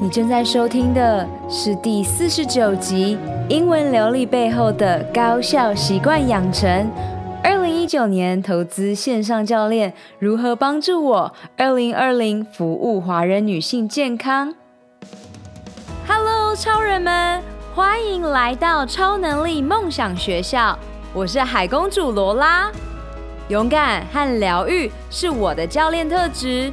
你正在收听的是第四十九集《英文流利背后的高效习惯养成》。二零一九年投资线上教练如何帮助我二零二零服务华人女性健康？Hello，超人们，欢迎来到超能力梦想学校。我是海公主罗拉。勇敢和疗愈是我的教练特质。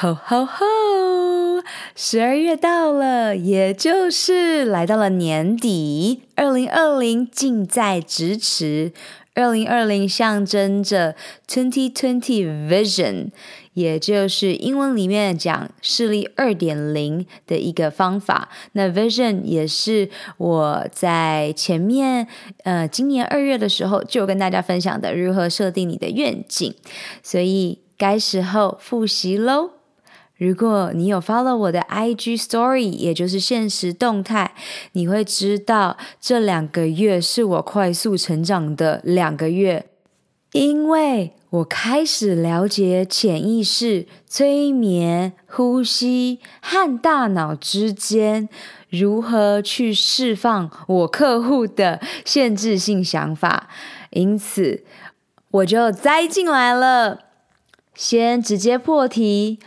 吼吼吼！十二月到了，也就是来到了年底，二零二零近在咫尺。二零二零象征着 twenty twenty vision，也就是英文里面讲视力二点零的一个方法。那 vision 也是我在前面呃今年二月的时候就跟大家分享的如何设定你的愿景，所以该时候复习喽。如果你有 follow 我的 IG Story，也就是现实动态，你会知道这两个月是我快速成长的两个月，因为我开始了解潜意识、催眠、呼吸和大脑之间如何去释放我客户的限制性想法，因此我就栽进来了。先直接破题。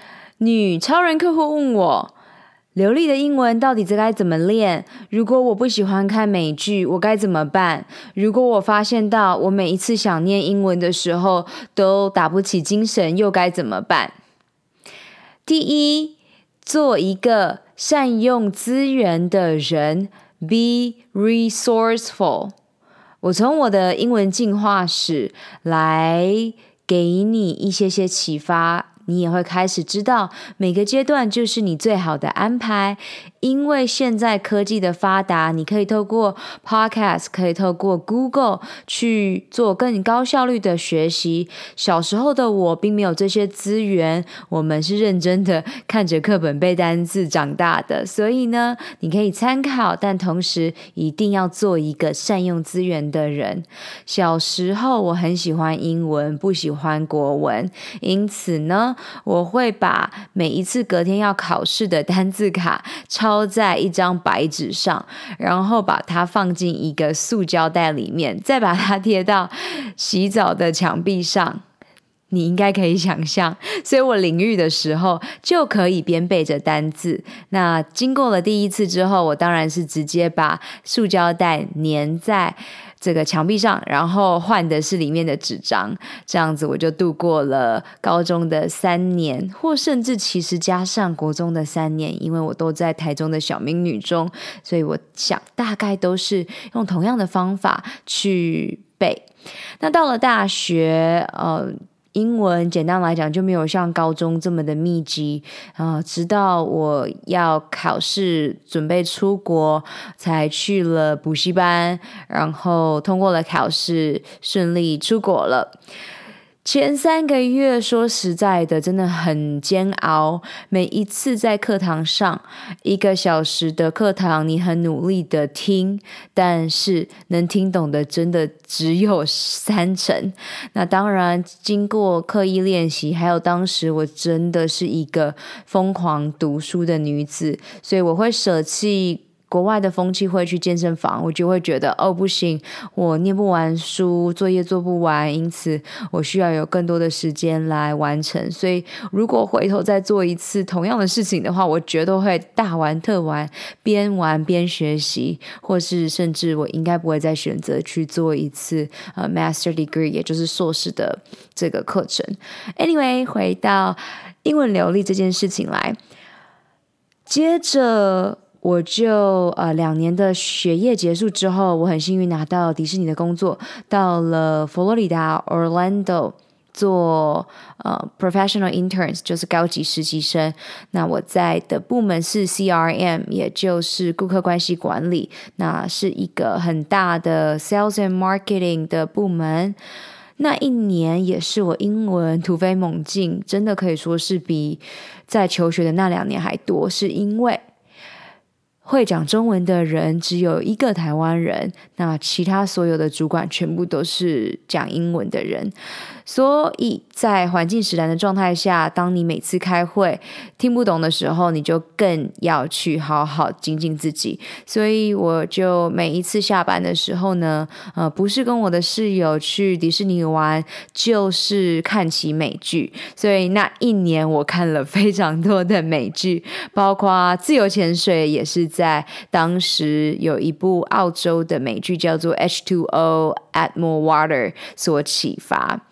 女超人客户问我：“流利的英文到底该怎么练？如果我不喜欢看美剧，我该怎么办？如果我发现到我每一次想念英文的时候都打不起精神，又该怎么办？”第一，做一个善用资源的人，be resourceful。我从我的英文进化史来给你一些些启发。你也会开始知道，每个阶段就是你最好的安排。因为现在科技的发达，你可以透过 Podcast，可以透过 Google 去做更高效率的学习。小时候的我并没有这些资源，我们是认真的看着课本背单字长大的。所以呢，你可以参考，但同时一定要做一个善用资源的人。小时候我很喜欢英文，不喜欢国文，因此呢，我会把每一次隔天要考试的单字卡抄。在一张白纸上，然后把它放进一个塑胶袋里面，再把它贴到洗澡的墙壁上。你应该可以想象，所以我淋浴的时候就可以边背着单字。那经过了第一次之后，我当然是直接把塑胶袋粘在这个墙壁上，然后换的是里面的纸张。这样子我就度过了高中的三年，或甚至其实加上国中的三年，因为我都在台中的小明女中，所以我想大概都是用同样的方法去背。那到了大学，呃。英文简单来讲就没有像高中这么的密集啊，直到我要考试准备出国，才去了补习班，然后通过了考试，顺利出国了。前三个月说实在的，真的很煎熬。每一次在课堂上，一个小时的课堂，你很努力的听，但是能听懂的真的只有三成。那当然，经过刻意练习，还有当时我真的是一个疯狂读书的女子，所以我会舍弃。国外的风气会去健身房，我就会觉得哦，不行，我念不完书，作业做不完，因此我需要有更多的时间来完成。所以如果回头再做一次同样的事情的话，我绝对会大玩特玩，边玩边学习，或是甚至我应该不会再选择去做一次呃 master degree，也就是硕士的这个课程。Anyway，回到英文流利这件事情来，接着。我就呃两年的学业结束之后，我很幸运拿到迪士尼的工作，到了佛罗里达 Orlando 做呃 professional interns，就是高级实习生。那我在的部门是 CRM，也就是顾客关系管理，那是一个很大的 sales and marketing 的部门。那一年也是我英文突飞猛进，真的可以说是比在求学的那两年还多，是因为。会讲中文的人只有一个台湾人，那其他所有的主管全部都是讲英文的人，所以在环境使然的状态下，当你每次开会听不懂的时候，你就更要去好好精进自己。所以我就每一次下班的时候呢，呃，不是跟我的室友去迪士尼玩，就是看起美剧。所以那一年我看了非常多的美剧，包括自由潜水也是。在当时有一部澳洲的美剧叫做《H2O O Add More Water》所启发。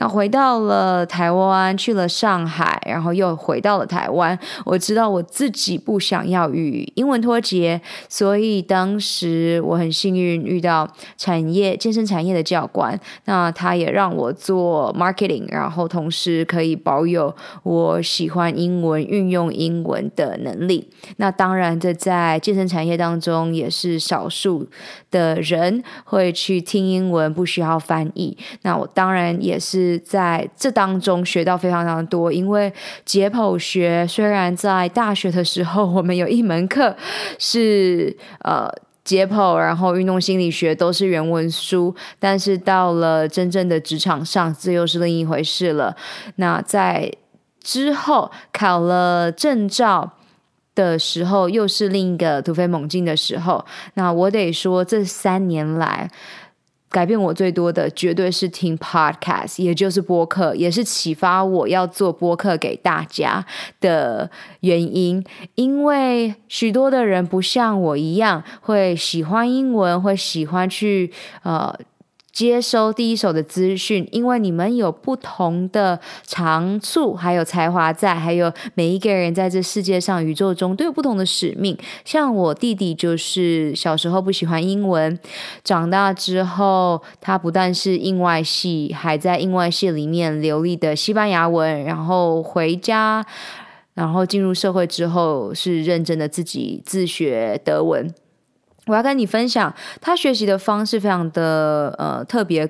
那回到了台湾，去了上海，然后又回到了台湾。我知道我自己不想要与英文脱节，所以当时我很幸运遇到产业健身产业的教官。那他也让我做 marketing，然后同时可以保有我喜欢英文、运用英文的能力。那当然，这在健身产业当中也是少数的人会去听英文，不需要翻译。那我当然也是。在这当中学到非常非常多，因为解剖学虽然在大学的时候我们有一门课是呃解剖，然后运动心理学都是原文书，但是到了真正的职场上，这又是另一回事了。那在之后考了证照的时候，又是另一个突飞猛进的时候。那我得说，这三年来。改变我最多的绝对是听 podcast，也就是播客，也是启发我要做播客给大家的原因。因为许多的人不像我一样会喜欢英文，会喜欢去呃。接收第一手的资讯，因为你们有不同的长处，还有才华在，还有每一个人在这世界上、宇宙中都有不同的使命。像我弟弟就是小时候不喜欢英文，长大之后他不但是英外系，还在英外系里面流利的西班牙文，然后回家，然后进入社会之后是认真的自己自学德文。我要跟你分享，他学习的方式非常的呃特别。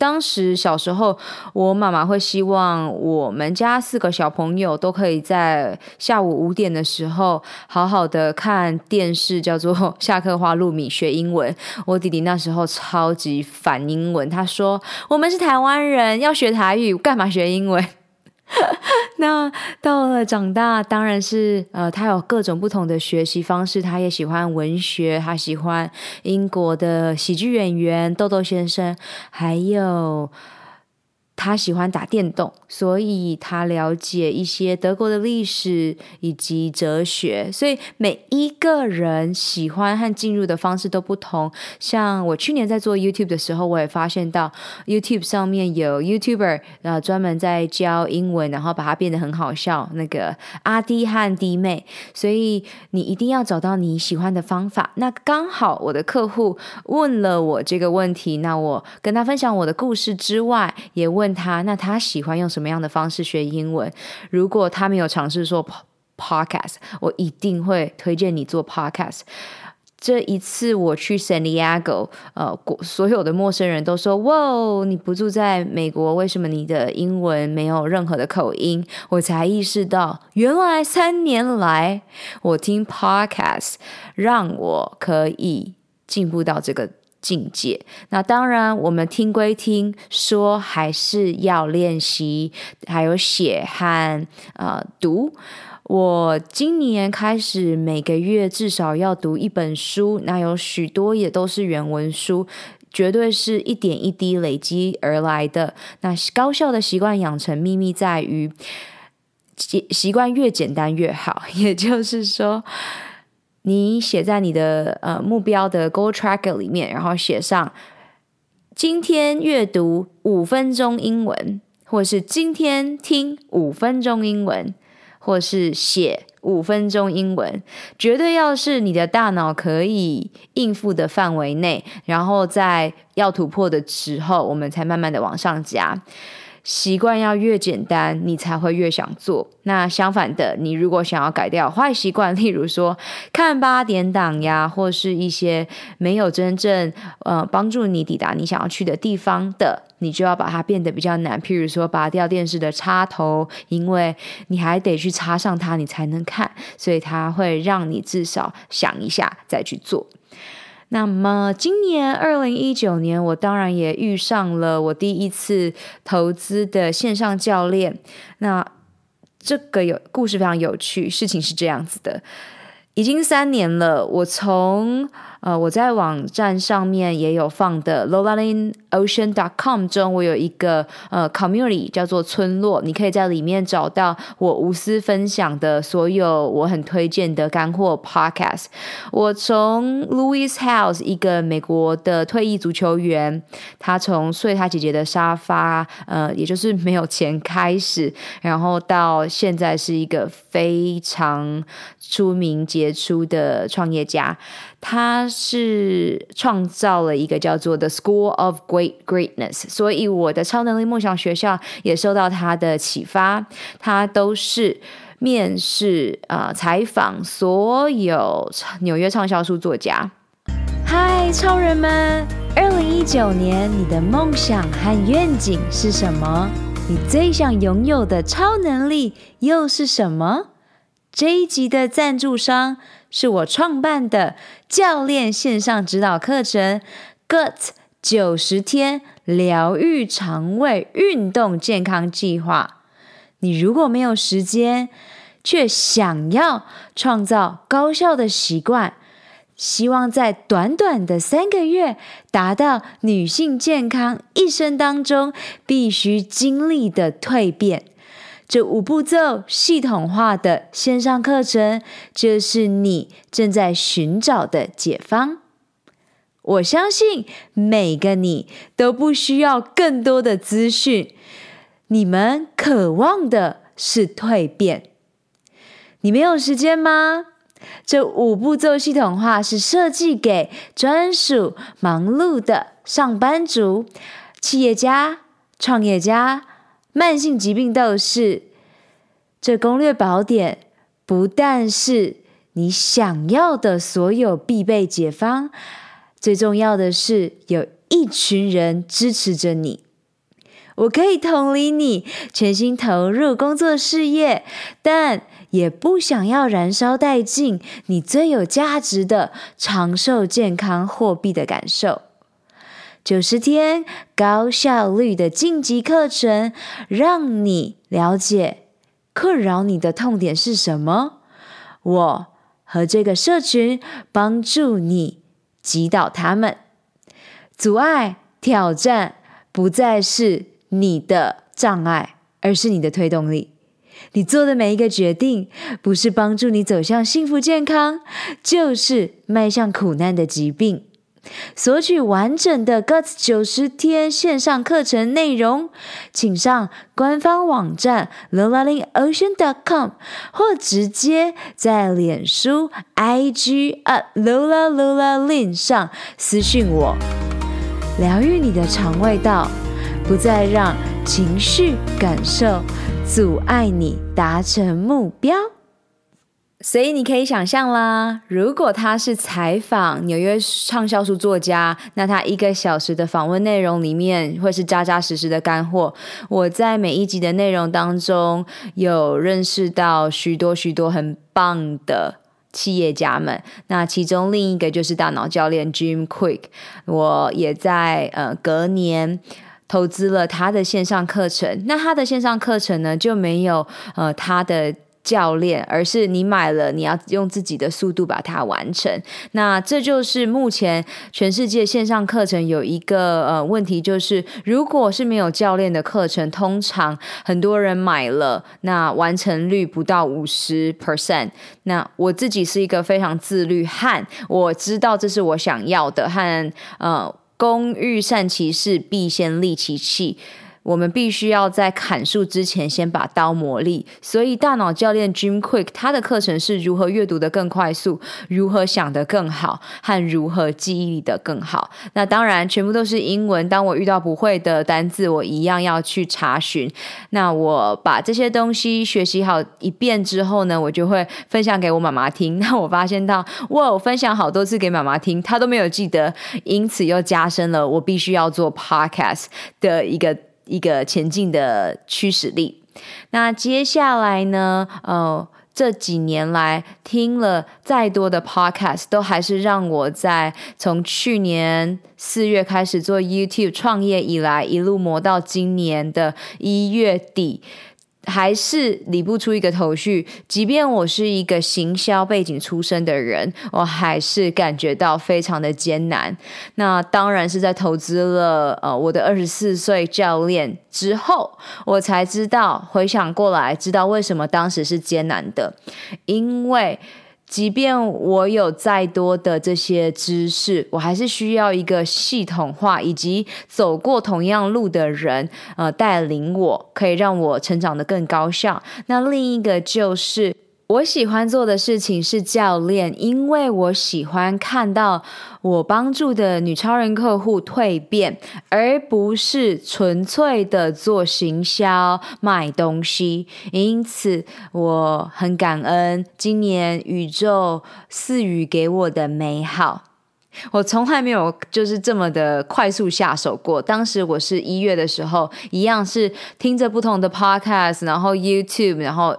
当时小时候，我妈妈会希望我们家四个小朋友都可以在下午五点的时候好好的看电视，叫做《下课花露米》学英文。我弟弟那时候超级反英文，他说：“我们是台湾人，要学台语，干嘛学英文？” 那到了长大，当然是呃，他有各种不同的学习方式。他也喜欢文学，他喜欢英国的喜剧演员豆豆先生，还有。他喜欢打电动，所以他了解一些德国的历史以及哲学。所以每一个人喜欢和进入的方式都不同。像我去年在做 YouTube 的时候，我也发现到 YouTube 上面有 YouTuber 呃专门在教英文，然后把它变得很好笑。那个阿弟和弟妹，所以你一定要找到你喜欢的方法。那刚好我的客户问了我这个问题，那我跟他分享我的故事之外，也问。问他，那他喜欢用什么样的方式学英文？如果他没有尝试做 podcast，我一定会推荐你做 podcast。这一次我去 San Diego，呃，所有的陌生人都说：“哇，你不住在美国，为什么你的英文没有任何的口音？”我才意识到，原来三年来我听 podcast，让我可以进步到这个。境界。那当然，我们听归听，说还是要练习，还有写和呃读。我今年开始每个月至少要读一本书，那有许多也都是原文书，绝对是一点一滴累积而来的。那高效的习惯养成秘密在于，习习惯越简单越好，也就是说。你写在你的呃目标的 Goal Tracker 里面，然后写上今天阅读五分钟英文，或是今天听五分钟英文，或是写五分钟英文，绝对要是你的大脑可以应付的范围内，然后在要突破的时候，我们才慢慢的往上加。习惯要越简单，你才会越想做。那相反的，你如果想要改掉坏习惯，例如说看八点档呀，或是一些没有真正呃帮助你抵达你想要去的地方的，你就要把它变得比较难。譬如说，拔掉电视的插头，因为你还得去插上它，你才能看，所以它会让你至少想一下再去做。那么今年二零一九年，我当然也遇上了我第一次投资的线上教练。那这个有故事非常有趣，事情是这样子的，已经三年了，我从。呃，我在网站上面也有放的 l o l a l i n o c e a n c o m 中，我有一个呃 community 叫做村落，你可以在里面找到我无私分享的所有我很推荐的干货 podcast。我从 Louis House 一个美国的退役足球员，他从睡他姐姐的沙发，呃，也就是没有钱开始，然后到现在是一个非常出名杰出的创业家。他是创造了一个叫做 The School of Great Greatness，所以我的超能力梦想学校也受到他的启发。他都是面试啊、呃、采访所有纽约畅销书作家。嗨，超人们！二零一九年你的梦想和愿景是什么？你最想拥有的超能力又是什么？这一集的赞助商。是我创办的教练线上指导课程 GUT 九十天疗愈肠胃运动健康计划。你如果没有时间，却想要创造高效的习惯，希望在短短的三个月达到女性健康一生当中必须经历的蜕变。这五步骤系统化的线上课程，就是你正在寻找的解方。我相信每个你都不需要更多的资讯，你们渴望的是蜕变。你没有时间吗？这五步骤系统化是设计给专属忙碌的上班族、企业家、创业家。慢性疾病斗士，这攻略宝典不但是你想要的所有必备解方，最重要的是有一群人支持着你。我可以同理你全心投入工作事业，但也不想要燃烧殆尽你最有价值的长寿健康货币的感受。九十天高效率的晋级课程，让你了解困扰你的痛点是什么。我和这个社群帮助你击倒他们，阻碍、挑战不再是你的障碍，而是你的推动力。你做的每一个决定，不是帮助你走向幸福健康，就是迈向苦难的疾病。索取完整的 GUT 九十天线上课程内容，请上官方网站 lolalinocean.com，或直接在脸书 IG at lolalolalin 上私讯我。疗愈你的肠胃道，不再让情绪感受阻碍你达成目标。所以你可以想象啦，如果他是采访纽约畅销书作家，那他一个小时的访问内容里面会是扎扎实实的干货。我在每一集的内容当中有认识到许多许多很棒的企业家们，那其中另一个就是大脑教练 Jim Quick，我也在呃隔年投资了他的线上课程。那他的线上课程呢，就没有呃他的。教练，而是你买了，你要用自己的速度把它完成。那这就是目前全世界线上课程有一个呃问题，就是如果是没有教练的课程，通常很多人买了，那完成率不到五十 percent。那我自己是一个非常自律和我知道这是我想要的，和呃工欲善其事，必先利其器。我们必须要在砍树之前先把刀磨利，所以大脑教练 Jim Quick 他的课程是如何阅读的更快速，如何想得更好，和如何记忆力得更好。那当然全部都是英文，当我遇到不会的单字，我一样要去查询。那我把这些东西学习好一遍之后呢，我就会分享给我妈妈听。那我发现到，哇，我分享好多次给妈妈听，她都没有记得，因此又加深了我必须要做 podcast 的一个。一个前进的驱使力。那接下来呢？呃，这几年来听了再多的 podcast，都还是让我在从去年四月开始做 YouTube 创业以来，一路磨到今年的一月底。还是理不出一个头绪，即便我是一个行销背景出身的人，我还是感觉到非常的艰难。那当然是在投资了呃我的二十四岁教练之后，我才知道，回想过来，知道为什么当时是艰难的，因为。即便我有再多的这些知识，我还是需要一个系统化以及走过同样路的人，呃，带领我，可以让我成长的更高效。那另一个就是。我喜欢做的事情是教练，因为我喜欢看到我帮助的女超人客户蜕变，而不是纯粹的做行销卖东西。因此，我很感恩今年宇宙赐予给我的美好。我从来没有就是这么的快速下手过。当时我是一月的时候，一样是听着不同的 podcast，然后 YouTube，然后。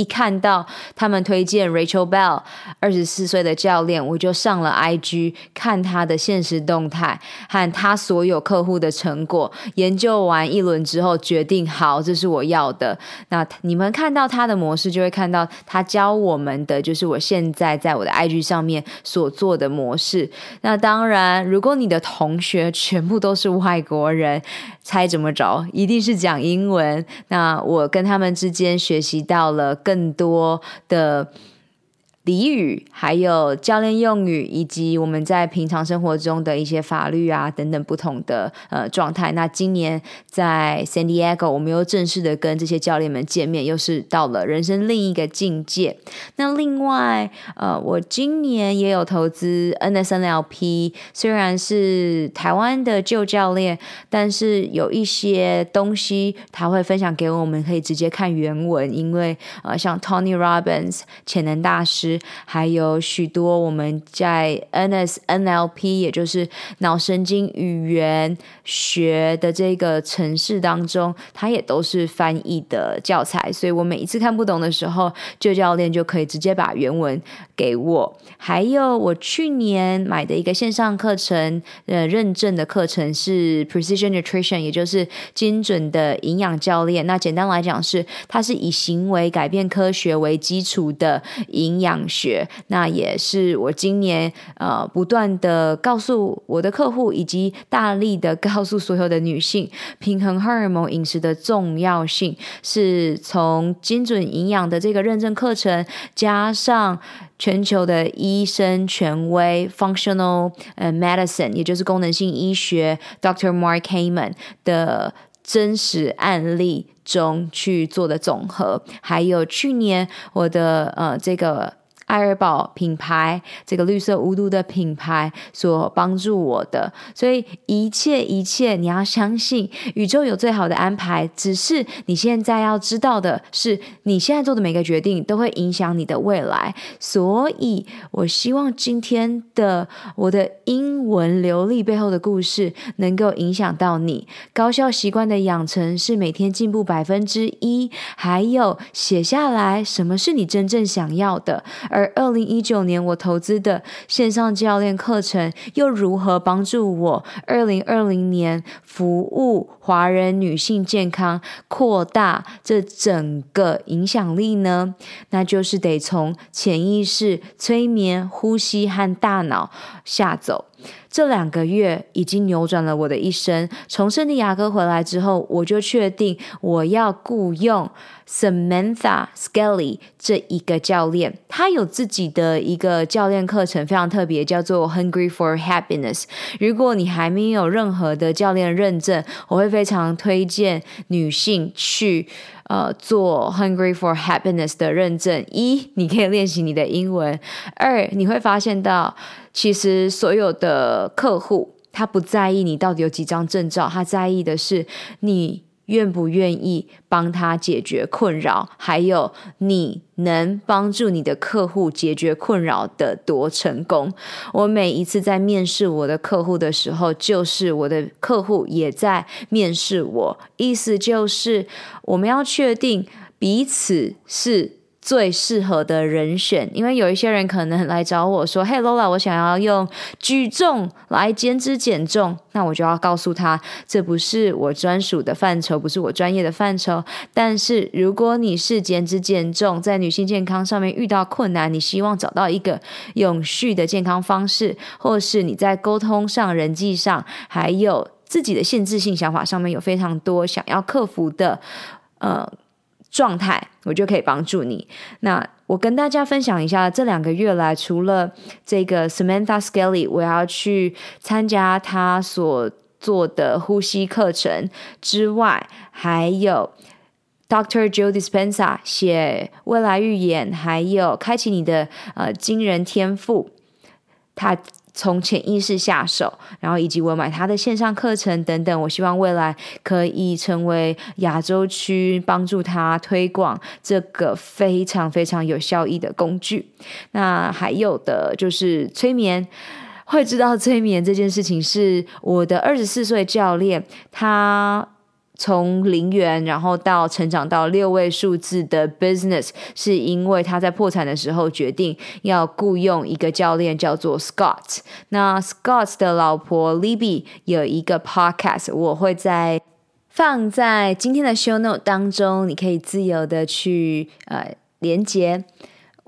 一看到他们推荐 Rachel Bell 二十四岁的教练，我就上了 IG 看他的现实动态和他所有客户的成果。研究完一轮之后，决定好，这是我要的。那你们看到他的模式，就会看到他教我们的，就是我现在在我的 IG 上面所做的模式。那当然，如果你的同学全部都是外国人，猜怎么着？一定是讲英文。那我跟他们之间学习到了更多的。俚语，还有教练用语，以及我们在平常生活中的一些法律啊等等不同的呃状态。那今年在 San Diego，我们又正式的跟这些教练们见面，又是到了人生另一个境界。那另外，呃，我今年也有投资 NSNLP，虽然是台湾的旧教练，但是有一些东西他会分享给我们，可以直接看原文，因为呃，像 Tony Robbins 潜能大师。还有许多我们在 NSNLP，也就是脑神经语言学的这个程式当中，它也都是翻译的教材，所以我每一次看不懂的时候，旧教练就可以直接把原文给我。还有我去年买的一个线上课程，呃，认证的课程是 Precision Nutrition，也就是精准的营养教练。那简单来讲是，它是以行为改变科学为基础的营养。学，那也是我今年呃不断的告诉我的客户，以及大力的告诉所有的女性，平衡荷尔蒙饮食的重要性，是从精准营养的这个认证课程，加上全球的医生权威 Functional Medicine，也就是功能性医学 Dr. Mark Hyman 的真实案例中去做的总和，还有去年我的呃这个。爱尔宝品牌，这个绿色无毒的品牌所帮助我的，所以一切一切，你要相信宇宙有最好的安排。只是你现在要知道的是，你现在做的每个决定都会影响你的未来。所以我希望今天的我的英文流利背后的故事，能够影响到你。高效习惯的养成是每天进步百分之一，还有写下来什么是你真正想要的，而。而二零一九年我投资的线上教练课程又如何帮助我二零二零年服务华人女性健康扩大这整个影响力呢？那就是得从潜意识、催眠、呼吸和大脑下走。这两个月已经扭转了我的一生。从圣地亚哥回来之后，我就确定我要雇佣 Samantha Skelly 这一个教练。他有自己的一个教练课程，非常特别，叫做 Hungry for Happiness。如果你还没有任何的教练认证，我会非常推荐女性去呃做 Hungry for Happiness 的认证。一，你可以练习你的英文；二，你会发现到。其实所有的客户，他不在意你到底有几张证照，他在意的是你愿不愿意帮他解决困扰，还有你能帮助你的客户解决困扰的多成功。我每一次在面试我的客户的时候，就是我的客户也在面试我，意思就是我们要确定彼此是。最适合的人选，因为有一些人可能来找我说：“嘿，Lola，我想要用举重来减脂减重。”那我就要告诉他，这不是我专属的范畴，不是我专业的范畴。但是如果你是减脂减重，在女性健康上面遇到困难，你希望找到一个永续的健康方式，或是你在沟通上、人际上，还有自己的限制性想法上面有非常多想要克服的，呃。状态，我就可以帮助你。那我跟大家分享一下，这两个月来，除了这个 Samantha Skelly，我要去参加他所做的呼吸课程之外，还有 Doctor Joe Dispenza 写未来预言，还有开启你的呃惊人天赋，他。从潜意识下手，然后以及我买他的线上课程等等，我希望未来可以成为亚洲区帮助他推广这个非常非常有效益的工具。那还有的就是催眠，会知道催眠这件事情是我的二十四岁教练他。从零元，然后到成长到六位数字的 business，是因为他在破产的时候决定要雇佣一个教练，叫做 Scott。那 Scott 的老婆 Libby 有一个 podcast，我会在放在今天的 show note 当中，你可以自由的去呃连接。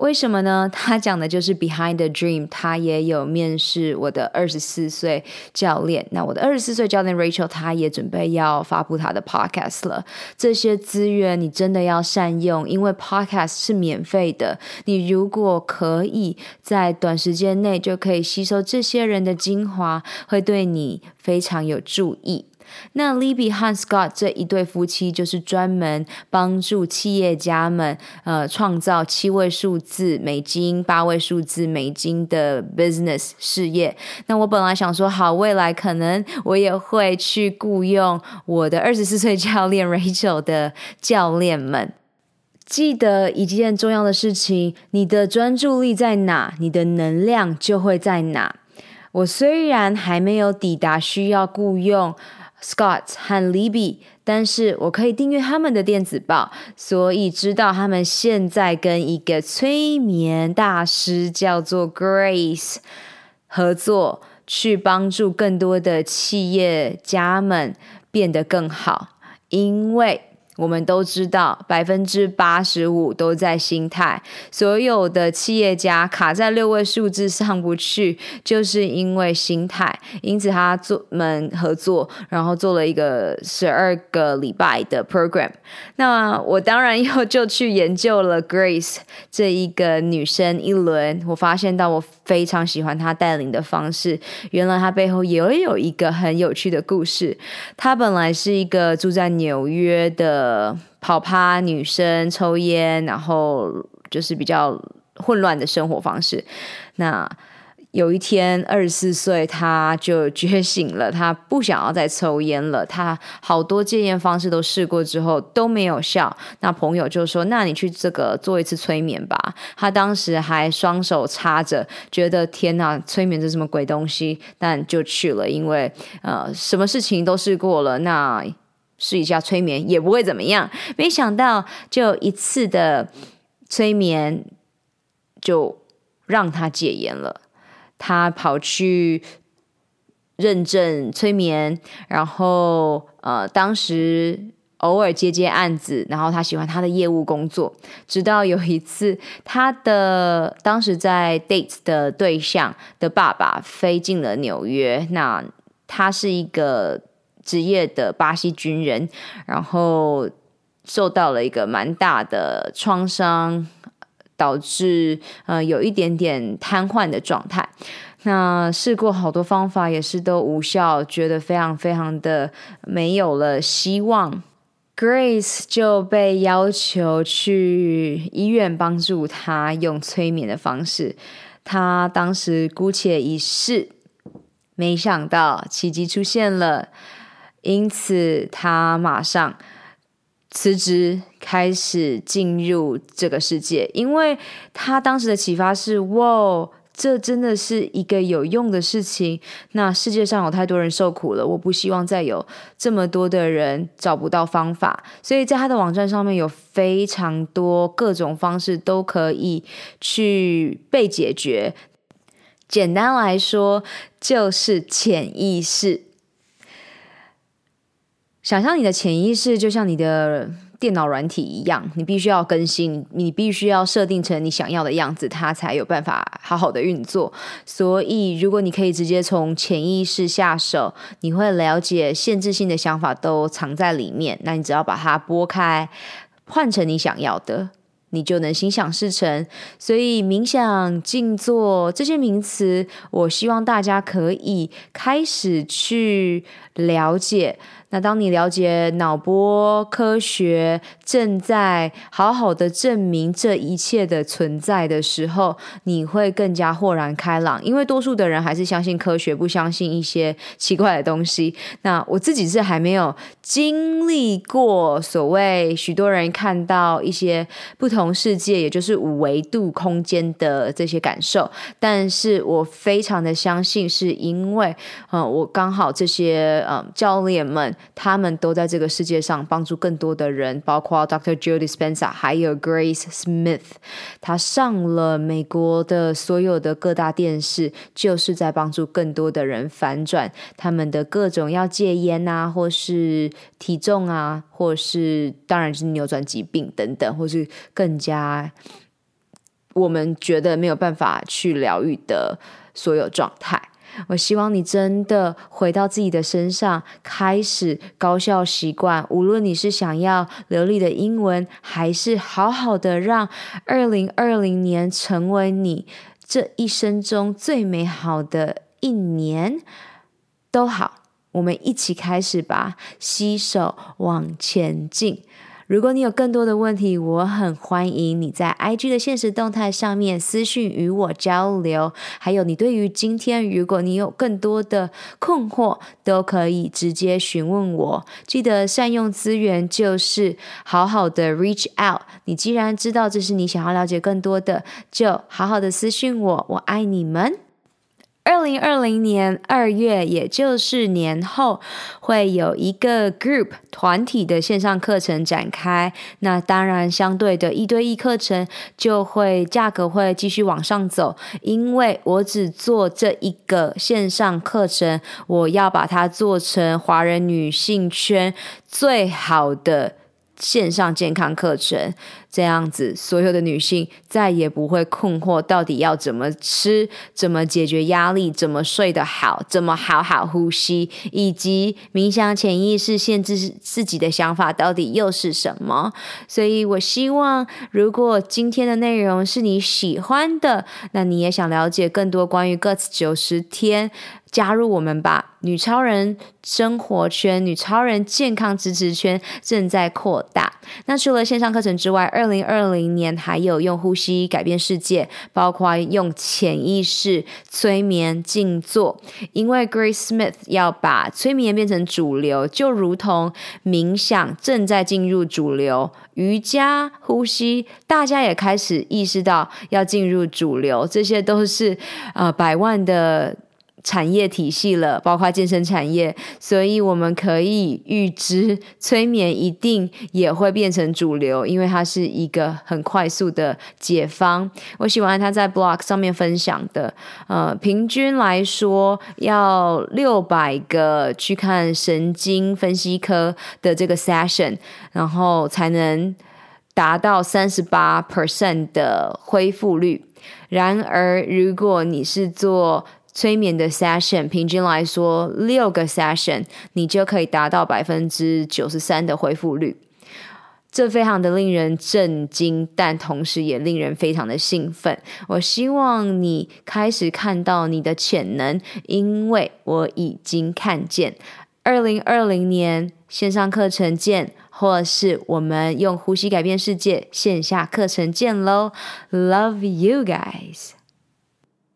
为什么呢？他讲的就是 Behind the Dream，他也有面试我的二十四岁教练。那我的二十四岁教练 Rachel，他也准备要发布他的 Podcast 了。这些资源你真的要善用，因为 Podcast 是免费的。你如果可以在短时间内就可以吸收这些人的精华，会对你非常有助益。那 Libby 和 Scott 这一对夫妻就是专门帮助企业家们，呃，创造七位数字美金、八位数字美金的 business 事业。那我本来想说，好，未来可能我也会去雇佣我的二十四岁教练 Rachel 的教练们。记得一件重要的事情：你的专注力在哪，你的能量就会在哪。我虽然还没有抵达需要雇佣。Scott 和 Libby，但是我可以订阅他们的电子报，所以知道他们现在跟一个催眠大师叫做 Grace 合作，去帮助更多的企业家们变得更好，因为。我们都知道，百分之八十五都在心态。所有的企业家卡在六位数字上不去，就是因为心态。因此，他做们合作，然后做了一个十二个礼拜的 program。那我当然又就去研究了 Grace 这一个女生一轮。我发现到我非常喜欢她带领的方式。原来她背后也有一个很有趣的故事。她本来是一个住在纽约的。呃，跑趴女生抽烟，然后就是比较混乱的生活方式。那有一天，二十四岁，他就觉醒了，他不想要再抽烟了。他好多戒烟方式都试过之后都没有效。那朋友就说：“那你去这个做一次催眠吧。”他当时还双手插着，觉得天哪，催眠这什么鬼东西？但就去了，因为呃，什么事情都试过了。那试一下催眠也不会怎么样，没想到就一次的催眠就让他戒烟了。他跑去认证催眠，然后呃，当时偶尔接接案子，然后他喜欢他的业务工作。直到有一次，他的当时在 date 的对象的爸爸飞进了纽约，那他是一个职业的巴西军人，然后受到了一个蛮大的创伤，导致呃有一点点瘫痪的状态。那试过好多方法，也是都无效，觉得非常非常的没有了希望。Grace 就被要求去医院帮助他用催眠的方式。他当时姑且一试，没想到奇迹出现了，因此他马上辞职，开始进入这个世界。因为他当时的启发是：哇！这真的是一个有用的事情。那世界上有太多人受苦了，我不希望再有这么多的人找不到方法。所以在他的网站上面有非常多各种方式都可以去被解决。简单来说，就是潜意识。想象你的潜意识就像你的。电脑软体一样，你必须要更新，你必须要设定成你想要的样子，它才有办法好好的运作。所以，如果你可以直接从潜意识下手，你会了解限制性的想法都藏在里面。那你只要把它拨开，换成你想要的，你就能心想事成。所以，冥想、静坐这些名词，我希望大家可以开始去了解。那当你了解脑波科学正在好好的证明这一切的存在的时候，你会更加豁然开朗。因为多数的人还是相信科学，不相信一些奇怪的东西。那我自己是还没有经历过所谓许多人看到一些不同世界，也就是五维度空间的这些感受。但是我非常的相信，是因为嗯，我刚好这些嗯教练们。他们都在这个世界上帮助更多的人，包括 Dr. Joe Dispenza，还有 Grace Smith。他上了美国的所有的各大电视，就是在帮助更多的人反转他们的各种要戒烟啊，或是体重啊，或是当然是扭转疾病等等，或是更加我们觉得没有办法去疗愈的所有状态。我希望你真的回到自己的身上，开始高效习惯。无论你是想要流利的英文，还是好好的让二零二零年成为你这一生中最美好的一年，都好，我们一起开始吧，携手往前进。如果你有更多的问题，我很欢迎你在 IG 的现实动态上面私讯与我交流。还有，你对于今天，如果你有更多的困惑，都可以直接询问我。记得善用资源，就是好好的 reach out。你既然知道这是你想要了解更多的，就好好的私讯我。我爱你们。二零二零年二月，也就是年后，会有一个 group 团体的线上课程展开。那当然，相对的一对一课程就会价格会继续往上走，因为我只做这一个线上课程，我要把它做成华人女性圈最好的。线上健康课程，这样子，所有的女性再也不会困惑，到底要怎么吃，怎么解决压力，怎么睡得好，怎么好好呼吸，以及冥想潜意识限制自己的想法到底又是什么？所以我希望，如果今天的内容是你喜欢的，那你也想了解更多关于 Guts 九十天。加入我们吧！女超人生活圈、女超人健康支持圈正在扩大。那除了线上课程之外，二二零二零年还有用呼吸改变世界，包括用潜意识催眠静坐。因为 Grace Smith 要把催眠变成主流，就如同冥想正在进入主流，瑜伽呼吸，大家也开始意识到要进入主流。这些都是呃百万的。产业体系了，包括健身产业，所以我们可以预知，催眠一定也会变成主流，因为它是一个很快速的解方。我喜欢他在 blog 上面分享的，呃，平均来说要六百个去看神经分析科的这个 session，然后才能达到三十八 percent 的恢复率。然而，如果你是做催眠的 session 平均来说，六个 session 你就可以达到百分之九十三的恢复率，这非常的令人震惊，但同时也令人非常的兴奋。我希望你开始看到你的潜能，因为我已经看见。二零二零年线上课程见，或是我们用呼吸改变世界线下课程见喽！Love you guys。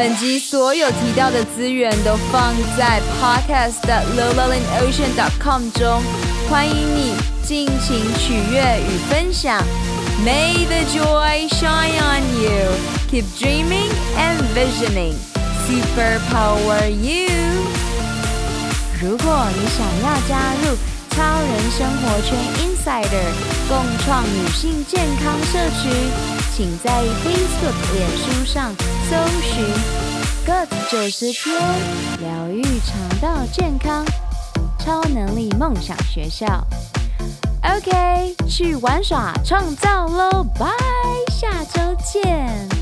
本集所有提到的资源都放在 podcast 的 lowlevelocean.com 中，欢迎你尽情取悦与分享。May the joy shine on you. Keep dreaming and visioning. Superpower you. 如果你想要加入超人生活圈 Insider 共创女性健康社区。请在 Facebook、脸书上搜寻 “Good 九十天疗愈肠道健康超能力梦想学校”。OK，去玩耍创造喽！拜，下周见。